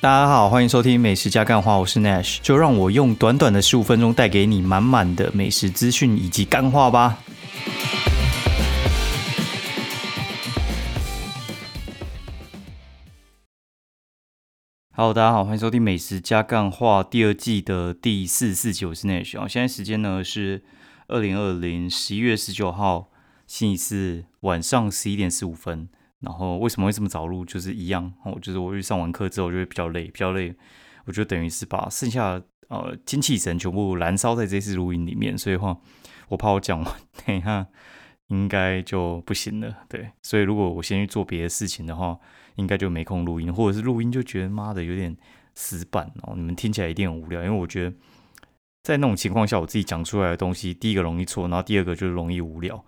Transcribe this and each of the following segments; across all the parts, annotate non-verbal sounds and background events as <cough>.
大家好，欢迎收听美食加干话，我是 Nash，就让我用短短的十五分钟带给你满满的美食资讯以及干话吧。Hello，大家好，欢迎收听美食加干话第二季的第四四集，我是 Nash 啊。现在时间呢是二零二零十一月十九号星期四晚上十一点十五分。然后为什么会这么早录？就是一样，我就是我去上完课之后就会比较累，比较累，我就等于是把剩下呃精气神全部燃烧在这次录音里面，所以话我怕我讲完 <laughs> 等一下应该就不行了，对，所以如果我先去做别的事情的话，应该就没空录音，或者是录音就觉得妈的有点死板哦，你们听起来一定很无聊，因为我觉得在那种情况下，我自己讲出来的东西，第一个容易错，然后第二个就容易无聊。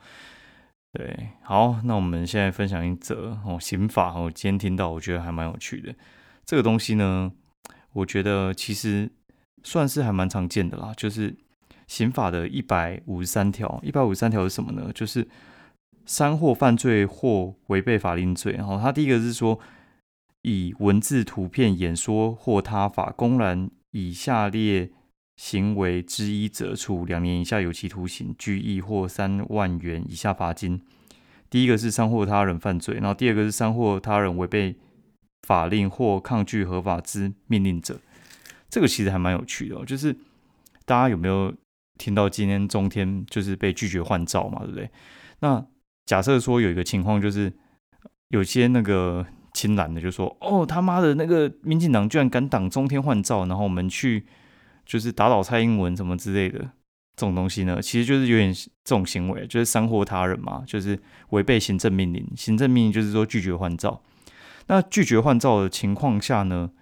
对，好，那我们现在分享一则哦，刑法哦，今天听到我觉得还蛮有趣的。这个东西呢，我觉得其实算是还蛮常见的啦，就是刑法的一百五十三条。一百五十三条是什么呢？就是三或犯罪或违背法令罪。然后它第一个是说，以文字、图片、演说或他法公然以下列。行为之一者，处两年以下有期徒刑、拘役或三万元以下罚金。第一个是伤或他人犯罪，然后第二个是伤或他人违背法令或抗拒合法之命令者。这个其实还蛮有趣的，哦就是大家有没有听到今天中天就是被拒绝换照嘛？对不对？那假设说有一个情况，就是有些那个亲蓝的就说：“哦，他妈的，那个民进党居然敢挡中天换照，然后我们去。”就是打倒蔡英文什么之类的这种东西呢，其实就是有点这种行为，就是伤祸他人嘛，就是违背行政命令。行政命令就是说拒绝换照。那拒绝换照的情况下呢，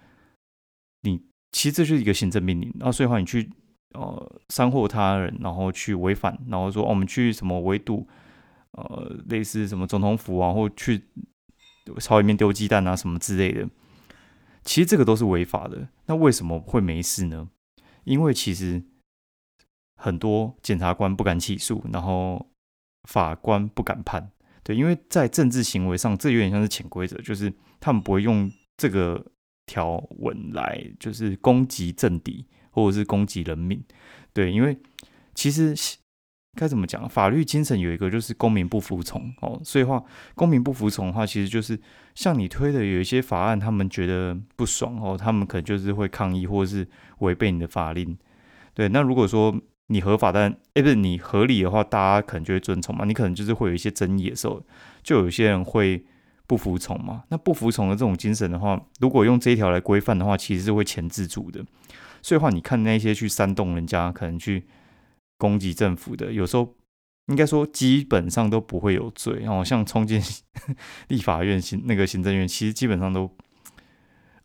你其实这就是一个行政命令。然后所以话你去呃伤祸他人，然后去违反，然后说我们去什么围堵呃类似什么总统府啊，或去朝里面丢鸡蛋啊什么之类的，其实这个都是违法的。那为什么会没事呢？因为其实很多检察官不敢起诉，然后法官不敢判，对，因为在政治行为上，这有点像是潜规则，就是他们不会用这个条文来就是攻击政敌或者是攻击人民，对，因为其实该怎么讲，法律精神有一个就是公民不服从哦，所以话公民不服从的话，其实就是像你推的有一些法案，他们觉得不爽哦，他们可能就是会抗议或者是。违背你的法令，对。那如果说你合法，但哎不是你合理的话，大家可能就会遵从嘛。你可能就是会有一些争议的时候，就有些人会不服从嘛。那不服从的这种精神的话，如果用这一条来规范的话，其实是会钳制住的。所以话，你看那些去煽动人家，可能去攻击政府的，有时候应该说基本上都不会有罪。然后像冲进 <laughs> 立法院行那个行政院，其实基本上都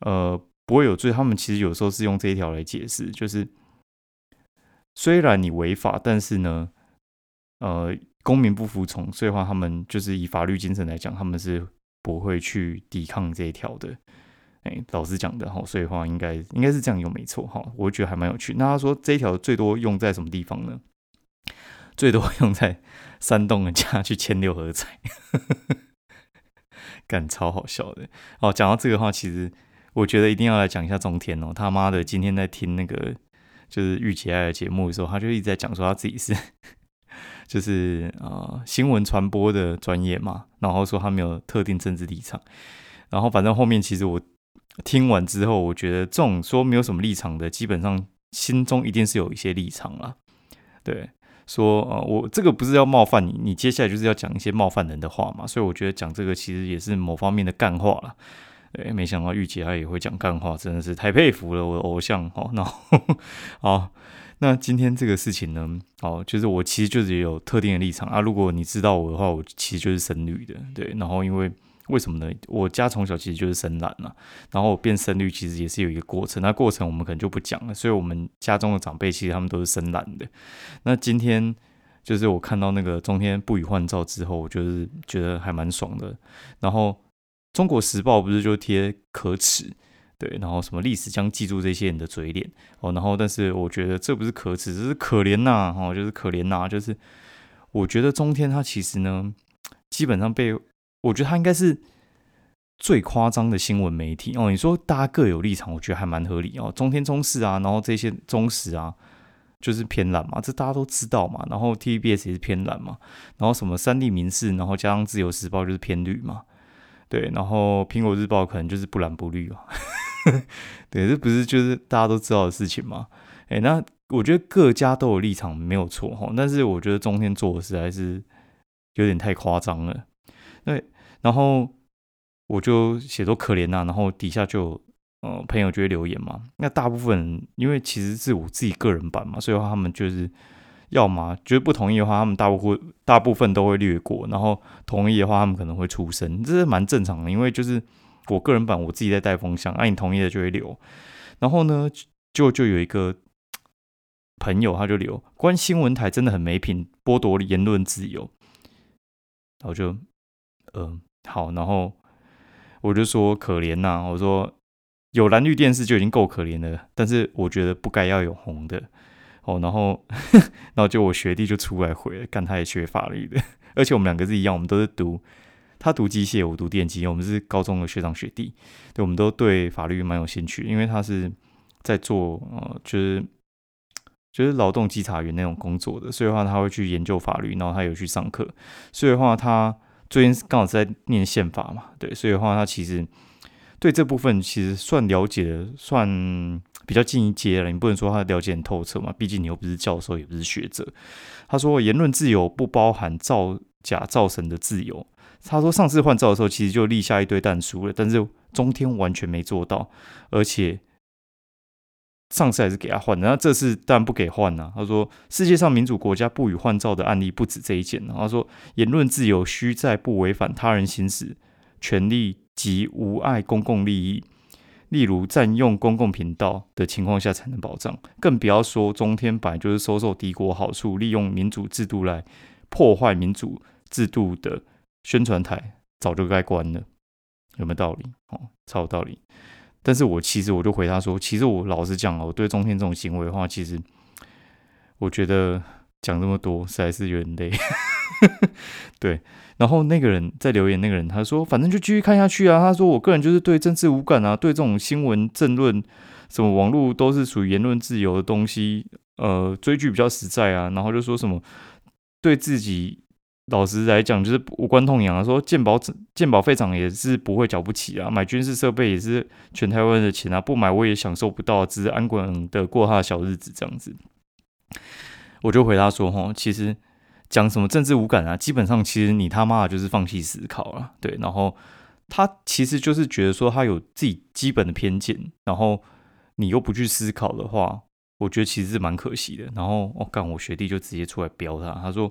呃。不会有罪，他们其实有时候是用这一条来解释，就是虽然你违法，但是呢，呃，公民不服从，所以话他们就是以法律精神来讲，他们是不会去抵抗这一条的。哎，老师讲的哈，所以话应该应该是这样用没错哈，我觉得还蛮有趣。那他说这一条最多用在什么地方呢？<laughs> 最多用在煽动人家去签六合彩，<laughs> 感超好笑的。哦，讲到这个话，其实。我觉得一定要来讲一下中天哦，他妈的，今天在听那个就是玉琪爱的节目的时候，他就一直在讲说他自己是就是啊新闻传播的专业嘛，然后说他没有特定政治立场，然后反正后面其实我听完之后，我觉得这种说没有什么立场的，基本上心中一定是有一些立场了。对，说呃我这个不是要冒犯你，你接下来就是要讲一些冒犯人的话嘛，所以我觉得讲这个其实也是某方面的干话了。哎，没想到玉姐她也会讲干话，真的是太佩服了，我的偶像哦。那 <laughs> 好，那今天这个事情呢，哦，就是我其实就是有特定的立场啊。如果你知道我的话，我其实就是神女的，对。然后因为为什么呢？我家从小其实就是深蓝了，然后变深绿其实也是有一个过程，那过程我们可能就不讲了。所以我们家中的长辈其实他们都是深蓝的。那今天就是我看到那个中天不予换照之后，我就是觉得还蛮爽的，然后。中国时报不是就贴可耻，对，然后什么历史将记住这些人的嘴脸哦，然后但是我觉得这不是可耻，这是可怜呐，哦，就是可怜呐，就是我觉得中天他其实呢，基本上被我觉得他应该是最夸张的新闻媒体哦。你说大家各有立场，我觉得还蛮合理哦。中天、中视啊，然后这些中实啊，就是偏蓝嘛，这大家都知道嘛。然后 TVBS 也是偏蓝嘛，然后什么三立民视，然后加上自由时报就是偏绿嘛。对，然后苹果日报可能就是不蓝不绿啊。<laughs> 对，这不是就是大家都知道的事情吗？哎，那我觉得各家都有立场，没有错哈。但是我觉得中天做的实在是有点太夸张了。然后我就写多可怜呐，然后底下就呃朋友就会留言嘛。那大部分因为其实是我自己个人版嘛，所以话他们就是要么觉得不同意的话，他们大部分大部分都会略过，然后同意的话，他们可能会出声，这是蛮正常的，因为就是。我个人版我自己在带风向，那你同意的就会留。然后呢，就就有一个朋友他就留，关新闻台真的很没品，剥夺言论自由。然后就，嗯，好，然后我就说可怜呐，我说有蓝绿电视就已经够可怜了，但是我觉得不该要有红的。哦，然后，<laughs> 然后就我学弟就出来回了，干他也学法律的，而且我们两个是一样，我们都是读。他读机械，我读电机，我们是高中的学长学弟，对，我们都对法律蛮有兴趣，因为他是在做呃，就是就是劳动稽查员那种工作的，所以的话他会去研究法律，然后他有去上课，所以的话他最近刚好在念宪法嘛，对，所以的话他其实对这部分其实算了解的，算比较近一阶了。你不能说他了解很透彻嘛，毕竟你又不是教授，也不是学者。他说言论自由不包含造假造神的自由。他说上次换照的时候，其实就立下一堆弹书了，但是中天完全没做到，而且上次还是给他换的，那这次当然不给换呢。他说世界上民主国家不予换照的案例不止这一件。他说言论自由需在不违反他人行使权利及无碍公共利益，例如占用公共频道的情况下才能保障，更不要说中天版就是收受敌国好处，利用民主制度来破坏民主制度的。宣传台早就该关了，有没有道理？哦，超有道理。但是我其实我就回答说，其实我老实讲啊，我对中天这种行为的话，其实我觉得讲这么多实在是有点累。<laughs> 对，然后那个人在留言，那个人他说，反正就继续看下去啊。他说，我个人就是对政治无感啊，对这种新闻政论什么网络都是属于言论自由的东西，呃，追剧比较实在啊。然后就说什么对自己。老实来讲，就是无关痛痒啊。说健保健保费长也是不会缴不起啊，买军事设备也是全台湾的钱啊，不买我也享受不到，只是安稳的过他的小日子这样子。我就回答说：哈，其实讲什么政治无感啊，基本上其实你他妈的就是放弃思考了。对，然后他其实就是觉得说他有自己基本的偏见，然后你又不去思考的话，我觉得其实是蛮可惜的。然后我干，我学弟就直接出来飙他，他说。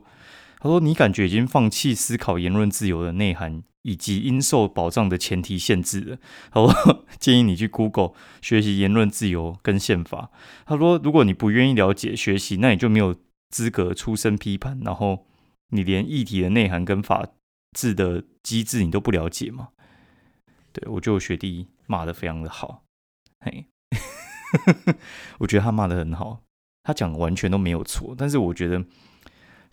他说：“你感觉已经放弃思考言论自由的内涵以及应受保障的前提限制了。他说 <laughs> 建议你去 Google 学习言论自由跟宪法。他说，如果你不愿意了解学习，那你就没有资格出声批判。然后你连议题的内涵跟法治的机制你都不了解吗？对我就学弟骂的非常的好，嘿，<laughs> 我觉得他骂的很好，他讲完全都没有错，但是我觉得。”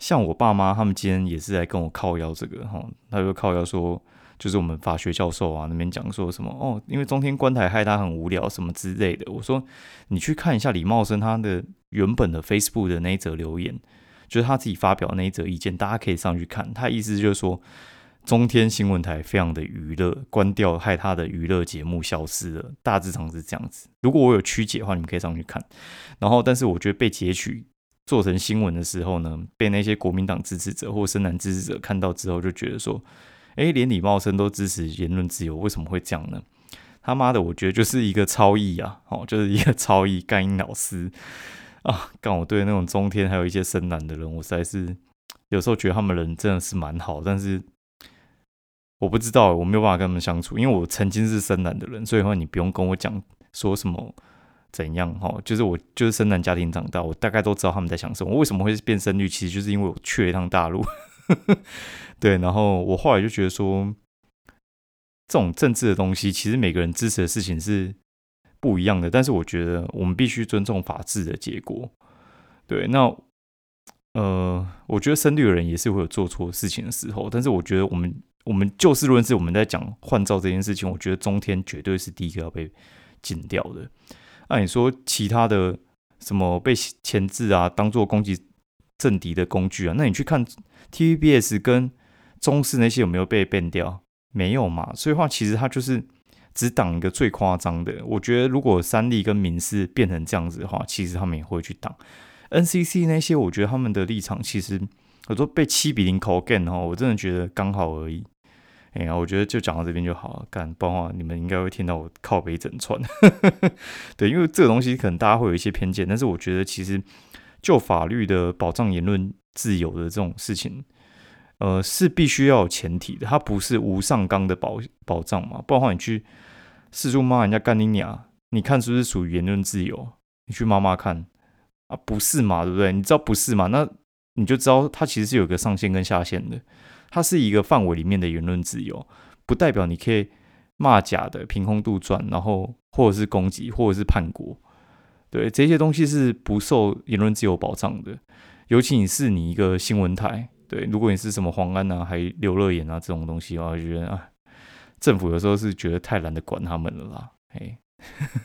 像我爸妈他们今天也是来跟我靠腰这个哈，他就靠腰说，就是我们法学教授啊那边讲说什么哦，因为中天观台害他很无聊什么之类的。我说你去看一下李茂生他的原本的 Facebook 的那一则留言，就是他自己发表那一则意见，大家可以上去看。他意思就是说，中天新闻台非常的娱乐，关掉害他的娱乐节目消失了，大致上是这样子。如果我有曲解的话，你们可以上去看。然后，但是我觉得被截取。做成新闻的时候呢，被那些国民党支持者或深蓝支持者看到之后，就觉得说：“哎，连李茂生都支持言论自由，为什么会这样呢？”他妈的，我觉得就是一个超意啊！哦，就是一个超意干音老师啊！干我对那种中天还有一些深蓝的人，我实在是有时候觉得他们人真的是蛮好，但是我不知道，我没有办法跟他们相处，因为我曾经是深蓝的人，所以话你不用跟我讲说什么。怎样哈？就是我就是生男家庭长大，我大概都知道他们在想什么。为什么会变声率？其实就是因为我去了一趟大陆，<laughs> 对。然后我后来就觉得说，这种政治的东西，其实每个人支持的事情是不一样的。但是我觉得我们必须尊重法治的结果。对，那呃，我觉得深绿的人也是会有做错事情的时候，但是我觉得我们我们就事论事，我们在讲换照这件事情，我觉得中天绝对是第一个要被禁掉的。按你说其他的什么被前置啊，当做攻击政敌的工具啊，那你去看 TVBS 跟中视那些有没有被变掉？没有嘛？所以话其实它就是只挡一个最夸张的。我觉得如果三立跟民视变成这样子的话，其实他们也会去挡 NCC 那些。我觉得他们的立场其实。我说被七比零扣 gain 哈，我真的觉得刚好而已。哎呀，我觉得就讲到这边就好了。干，不然话你们应该会听到我靠北整串。<laughs> 对，因为这个东西可能大家会有一些偏见，但是我觉得其实就法律的保障言论自由的这种事情，呃，是必须要有前提的。它不是无上纲的保保障嘛？不然话，你去四处骂人家干你娘，你看是不是属于言论自由？你去骂骂看啊，不是嘛？对不对？你知道不是嘛？那你就知道它其实是有个上限跟下限的，它是一个范围里面的言论自由，不代表你可以骂假的、凭空杜撰，然后或者是攻击，或者是叛国，对这些东西是不受言论自由保障的。尤其你是你一个新闻台，对，如果你是什么黄安啊、还刘乐言啊这种东西，我觉得啊，政府有时候是觉得太懒得管他们了啦。嘿，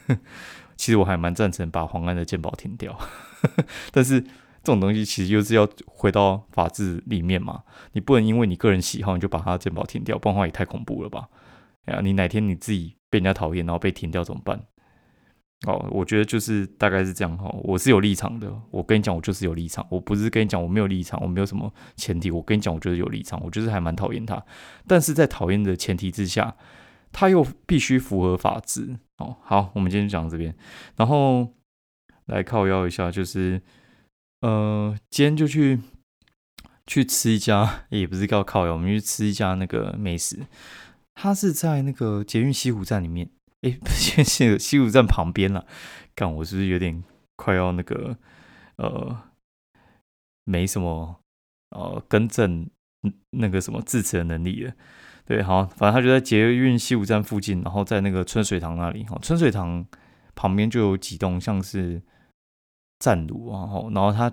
<laughs> 其实我还蛮赞成把黄安的鉴宝停掉，<laughs> 但是。这种东西其实就是要回到法治里面嘛，你不能因为你个人喜好你就把它健保停掉，不然的话也太恐怖了吧？哎呀，你哪天你自己被人家讨厌，然后被停掉怎么办？哦，我觉得就是大概是这样哈。我是有立场的，我跟你讲，我就是有立场，我不是跟你讲我没有立场，我没有什么前提。我跟你讲，我就是有立场，我就是还蛮讨厌他，但是在讨厌的前提之下，他又必须符合法治。哦，好，我们今天讲到这边，然后来靠腰一下，就是。呃，今天就去去吃一家，<laughs> 也不是叫烤鸭，我们去吃一家那个美食。它是在那个捷运西湖站里面，哎，<laughs> 现在西湖站旁边了。干，我是不是有点快要那个呃，没什么呃更正那个什么字词的能力了？对，好，反正他就在捷运西湖站附近，然后在那个春水堂那里。哈，春水堂旁边就有几栋像是。站炉，然后，然后他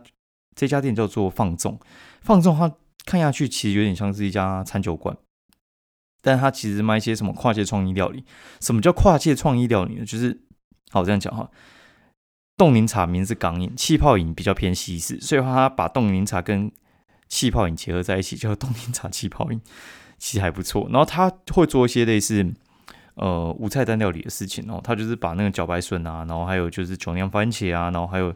这家店叫做放纵，放纵，它看下去其实有点像是一家餐酒馆，但它其实卖一些什么跨界创意料理。什么叫跨界创意料理呢？就是，好这样讲哈，冻柠茶名字港饮，气泡饮比较偏西式，所以他把冻柠茶跟气泡饮结合在一起，叫冻柠茶气泡饮，其实还不错。然后他会做一些类似。呃，无菜单料理的事情哦，他就是把那个茭白笋啊，然后还有就是酒酿番茄啊，然后还有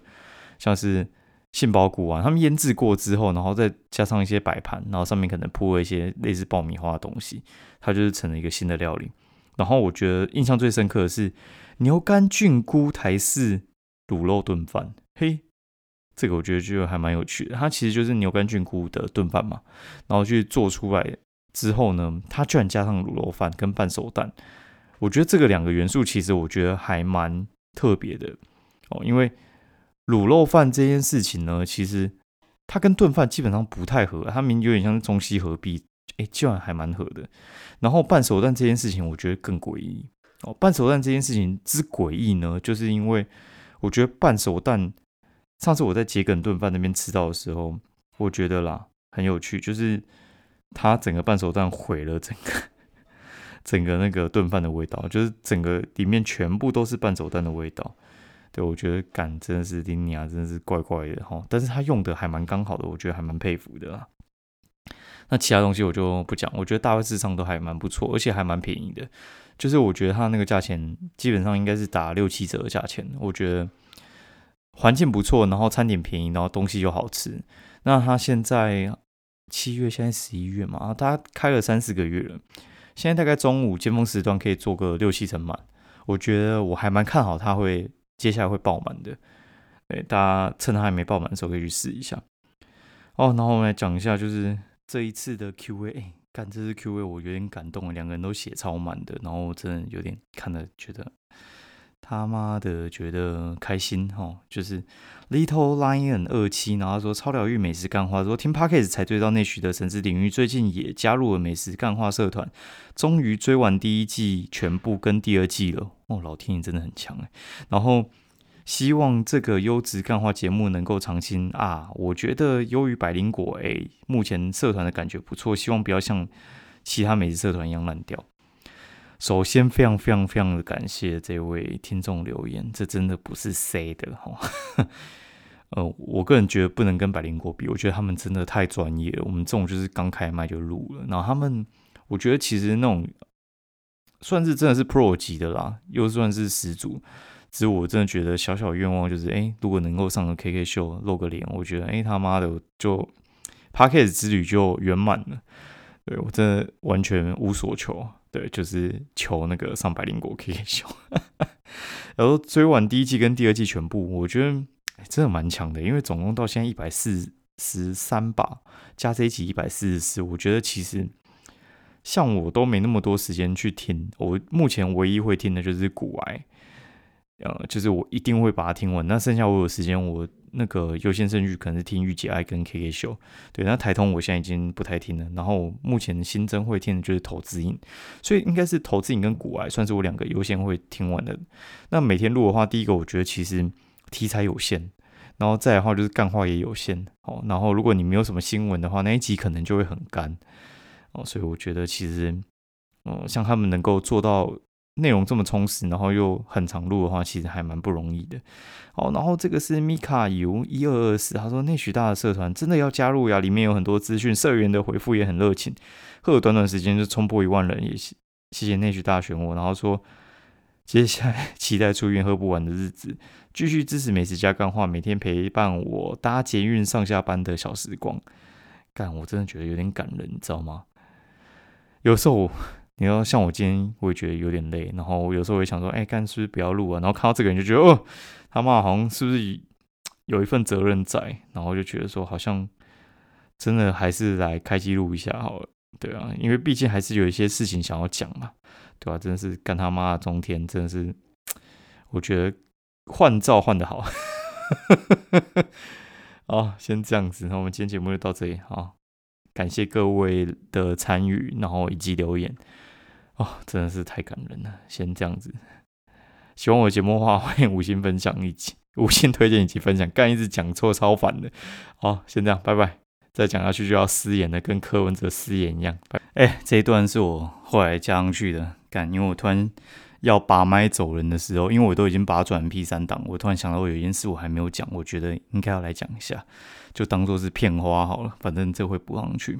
像是杏鲍菇啊，他们腌制过之后，然后再加上一些摆盘，然后上面可能铺了一些类似爆米花的东西，它就是成了一个新的料理。然后我觉得印象最深刻的是牛肝菌菇台式卤肉炖饭，嘿，这个我觉得就还蛮有趣的。它其实就是牛肝菌菇的炖饭嘛，然后去做出来之后呢，它居然加上卤肉饭跟半熟蛋。我觉得这个两个元素其实我觉得还蛮特别的哦，因为卤肉饭这件事情呢，其实它跟炖饭基本上不太合，它明有点像是中西合璧，哎，居然还蛮合的。然后半熟蛋这件事情，我觉得更诡异哦。半熟蛋这件事情之诡异呢，就是因为我觉得半熟蛋，上次我在桔梗炖饭那边吃到的时候，我觉得啦很有趣，就是它整个半熟蛋毁了整个。整个那个炖饭的味道，就是整个里面全部都是半熟蛋的味道。对我觉得，感真的是丁尼亚真的是怪怪的哈。但是他用的还蛮刚好的，我觉得还蛮佩服的啦。那其他东西我就不讲，我觉得大致上都还蛮不错，而且还蛮便宜的。就是我觉得他那个价钱基本上应该是打六七折的价钱。我觉得环境不错，然后餐点便宜，然后东西又好吃。那他现在七月，现在十一月嘛，啊，他开了三四个月了。现在大概中午尖峰时段可以做个六七成满，我觉得我还蛮看好它会接下来会爆满的。对，大家趁它还没爆满的时候可以去试一下。哦，然后我们来讲一下，就是这一次的 Q&A，看这次 Q&A 我有点感动，两个人都写超满的，然后我真的有点看了觉得。他妈的，觉得开心哈，就是 Little Lion 二七，然后说超疗愈美食干话，说听 Podcast 才追到内许的神之领域，最近也加入了美食干话社团，终于追完第一季全部跟第二季了。哦，老天爷真的很强哎，然后希望这个优质干话节目能够长青。啊，我觉得优于百灵果哎，目前社团的感觉不错，希望不要像其他美食社团一样烂掉。首先，非常非常非常的感谢这位听众留言，这真的不是 C 的哈。<laughs> 呃，我个人觉得不能跟百灵果比，我觉得他们真的太专业了。我们这种就是刚开麦就录了，然后他们，我觉得其实那种算是真的是 Pro 级的啦，又算是始祖。只是我真的觉得小小愿望就是，哎，如果能够上个 KK 秀露个脸，我觉得，哎，他妈的就 p a r k e s 之旅就圆满了。对我真的完全无所求，对，就是求那个上百灵果 KK 秀。<laughs> 然后追完第一季跟第二季全部，我觉得。真的蛮强的，因为总共到现在一百四十三把，加这一集一百四十四。我觉得其实像我都没那么多时间去听，我目前唯一会听的就是古癌，呃，就是我一定会把它听完。那剩下我有时间，我那个优先顺序可能是听御姐爱跟 K K 秀。对，那台通我现在已经不太听了。然后目前新增会听的就是投资影，所以应该是投资影跟古癌算是我两个优先会听完的。那每天录的话，第一个我觉得其实。题材有限，然后再的话就是干话也有限哦。然后如果你没有什么新闻的话，那一集可能就会很干哦。所以我觉得其实，嗯，像他们能够做到内容这么充实，然后又很长录的话，其实还蛮不容易的。好，然后这个是米卡尤一二二四，他说内许大的社团真的要加入呀，里面有很多资讯，社员的回复也很热情，赫短短时间就冲破一万人，也谢谢内许大选我，然后说接下来期待出院喝不完的日子。继续支持美食加干话，每天陪伴我搭捷运上下班的小时光，干我真的觉得有点感人，你知道吗？有时候你要像我今天，我也觉得有点累，然后我有时候我也想说，哎，干是不是不要录啊？然后看到这个人就觉得，哦，他妈好像是不是有一份责任在？然后就觉得说，好像真的还是来开机录一下好了，对啊，因为毕竟还是有一些事情想要讲嘛，对吧？真的是干他妈的中天，真的是，我觉得。换照换的好，<laughs> 好，先这样子，那我们今天节目就到这里，好，感谢各位的参与，然后以及留言，哦，真的是太感人了，先这样子，喜欢我的节目的话，欢迎五星分享以及五星推荐以及分享，干一直讲错超烦的，好，先这样，拜拜，再讲下去就要失言了，跟柯文哲失言一样，哎，这一段是我后来加上去的，干，因为我突然。要拔麦走人的时候，因为我都已经把转 P 三档，我突然想到我有一件事我还没有讲，我觉得应该要来讲一下，就当做是片花好了，反正这会补上去。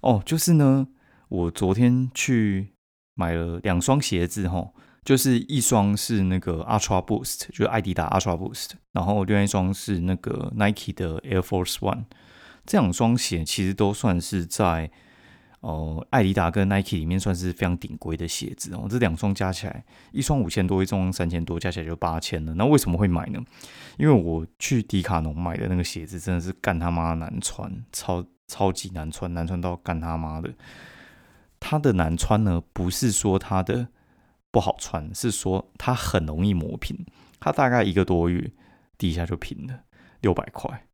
哦，就是呢，我昨天去买了两双鞋子哈，就是一双是那个 Ultra Boost，就是艾迪达 Ultra Boost，然后另外一双是那个 Nike 的 Air Force One，这两双鞋其实都算是在。哦，艾迪达跟 Nike 里面算是非常顶规的鞋子哦，这两双加起来，一双五千多，一双三千多，加起来就八千了。那为什么会买呢？因为我去迪卡侬买的那个鞋子真的是干他妈难穿，超超级难穿，难穿到干他妈的。它的难穿呢，不是说它的不好穿，是说它很容易磨平。它大概一个多月底下就平了，六百块。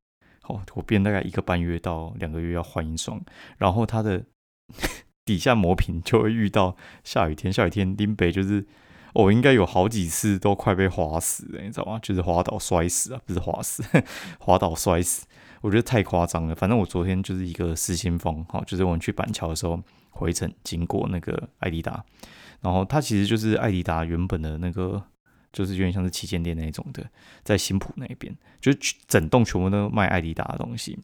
好，我变大概一个半月到两个月要换一双，然后它的。<laughs> 底下磨平就会遇到下雨天，下雨天林北就是我应该有好几次都快被滑死了，你知道吗？就是滑倒摔死啊，不是滑死，<laughs> 滑倒摔死，我觉得太夸张了。反正我昨天就是一个失心疯，好，就是我们去板桥的时候回程经过那个艾迪达，然后它其实就是艾迪达原本的那个，就是有点像是旗舰店那种的，在新浦那边，就是整栋全部都卖艾迪达的东西。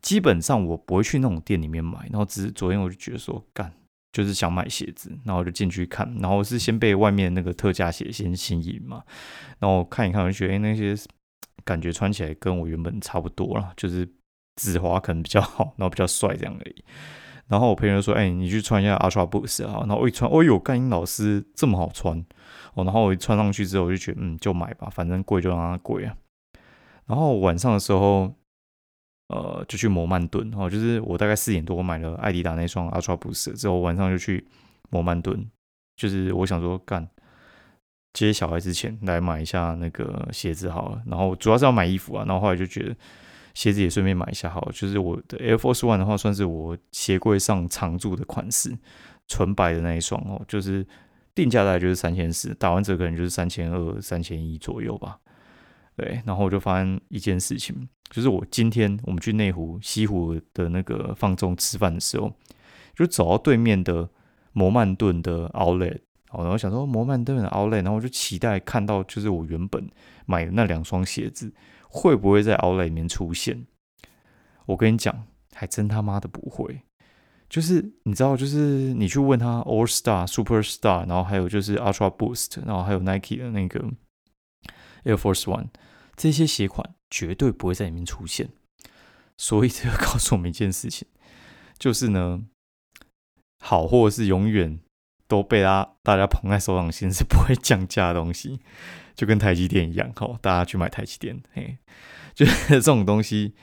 基本上我不会去那种店里面买，然后只是昨天我就觉得说干，就是想买鞋子，然后就进去看，然后是先被外面那个特价鞋先吸引嘛，然后看一看我就觉得哎那些感觉穿起来跟我原本差不多了，就是紫滑可能比较好，然后比较帅这样而已。然后我朋友说哎你去穿一下 Ultra Boost 啊，然后我一穿哦哟干英老师这么好穿哦，然后我一穿上去之后我就觉得嗯就买吧，反正贵就让它贵啊。然后晚上的时候。呃，就去摩曼顿哦，就是我大概四点多买了艾迪达那双 Ultra Boost 之后，晚上就去摩曼顿，就是我想说干接小孩之前来买一下那个鞋子好了，然后主要是要买衣服啊，然后后来就觉得鞋子也顺便买一下好，就是我的 Air Force One 的话，算是我鞋柜上常驻的款式，纯白的那一双哦，就是定价大概就是三千四，打完折可能就是三千二、三千一左右吧。对，然后我就发现一件事情，就是我今天我们去内湖西湖的那个放纵吃饭的时候，就走到对面的摩曼顿的 Outlet，哦，然后想说摩曼顿的 Outlet，然后我就期待看到就是我原本买的那两双鞋子会不会在 Outlet 里面出现。我跟你讲，还真他妈的不会。就是你知道，就是你去问他 All Star、Super Star，然后还有就是 Ultra Boost，然后还有 Nike 的那个 Air Force One，这些鞋款绝对不会在里面出现。所以这个告诉我们一件事情，就是呢，好货是永远都被大大家捧在手掌心，是不会降价的东西，<laughs> 就跟台积电一样，吼，大家去买台积电，嘿，<laughs> 就是这种东西。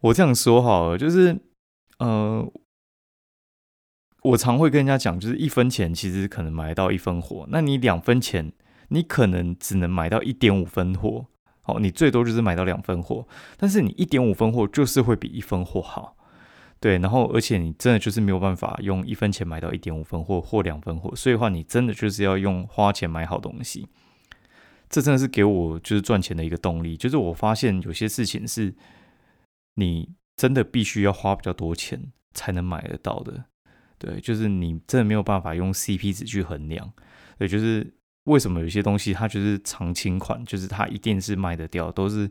我这样说好了，就是呃，我常会跟人家讲，就是一分钱其实可能买到一分货，那你两分钱，你可能只能买到一点五分货。好，你最多就是买到两分货，但是你一点五分货就是会比一分货好，对，然后而且你真的就是没有办法用一分钱买到一点五分货或两分货，所以的话你真的就是要用花钱买好东西，这真的是给我就是赚钱的一个动力，就是我发现有些事情是你真的必须要花比较多钱才能买得到的，对，就是你真的没有办法用 CP 值去衡量，对，就是。为什么有些东西它就是常青款，就是它一定是卖得掉，都是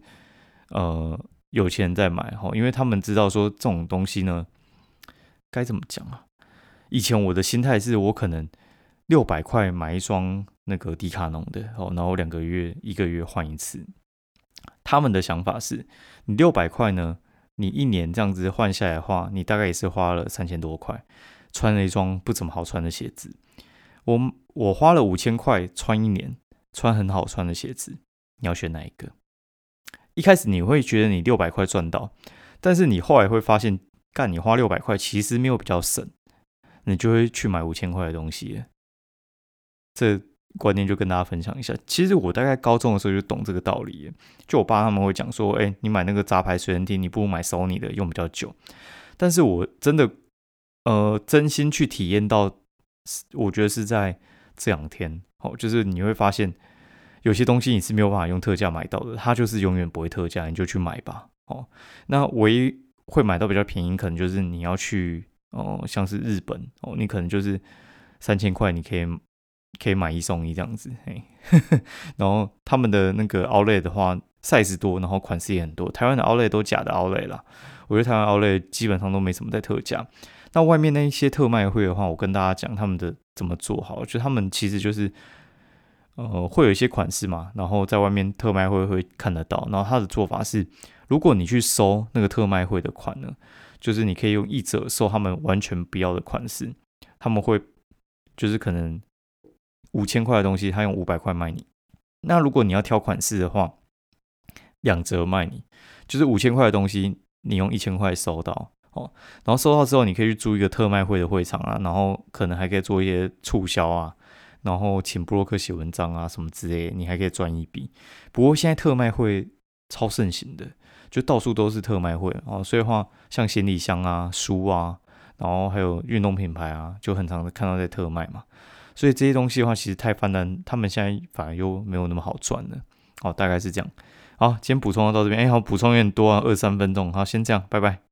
呃有钱人在买哈，因为他们知道说这种东西呢，该怎么讲啊？以前我的心态是我可能六百块买一双那个迪卡侬的哦，然后两个月一个月换一次。他们的想法是，你六百块呢，你一年这样子换下来的话，你大概也是花了三千多块，穿了一双不怎么好穿的鞋子。我我花了五千块穿一年，穿很好穿的鞋子，你要选哪一个？一开始你会觉得你六百块赚到，但是你后来会发现，干你花六百块其实没有比较省，你就会去买五千块的东西。这观念就跟大家分享一下。其实我大概高中的时候就懂这个道理，就我爸他们会讲说，哎，你买那个杂牌随身听，你不如买 Sony 的，用比较久。但是我真的，呃，真心去体验到。我觉得是在这两天，哦，就是你会发现有些东西你是没有办法用特价买到的，它就是永远不会特价，你就去买吧，哦。那唯一会买到比较便宜，可能就是你要去哦，像是日本哦，你可能就是三千块，你可以可以买一送一这样子，嘿。<laughs> 然后他们的那个 Outlet 的话，size 多，然后款式也很多。台湾的 Outlet 都假的 Outlet 啦，我觉得台湾 Outlet 基本上都没什么在特价。那外面那一些特卖会的话，我跟大家讲他们的怎么做好，就他们其实就是，呃，会有一些款式嘛，然后在外面特卖会会看得到。然后他的做法是，如果你去搜那个特卖会的款呢，就是你可以用一折收他们完全不要的款式，他们会就是可能五千块的东西，他用五百块卖你。那如果你要挑款式的话，两折卖你，就是五千块的东西，你用一千块收到。哦，然后收到之后，你可以去租一个特卖会的会场啊，然后可能还可以做一些促销啊，然后请布洛克写文章啊什么之类，你还可以赚一笔。不过现在特卖会超盛行的，就到处都是特卖会哦，所以话像行李箱啊、书啊，然后还有运动品牌啊，就很常看到在特卖嘛。所以这些东西的话，其实太泛滥，他们现在反而又没有那么好赚了。哦，大概是这样。好，今天补充到这边，哎，好，补充有点多啊，二三分钟。好，先这样，拜拜。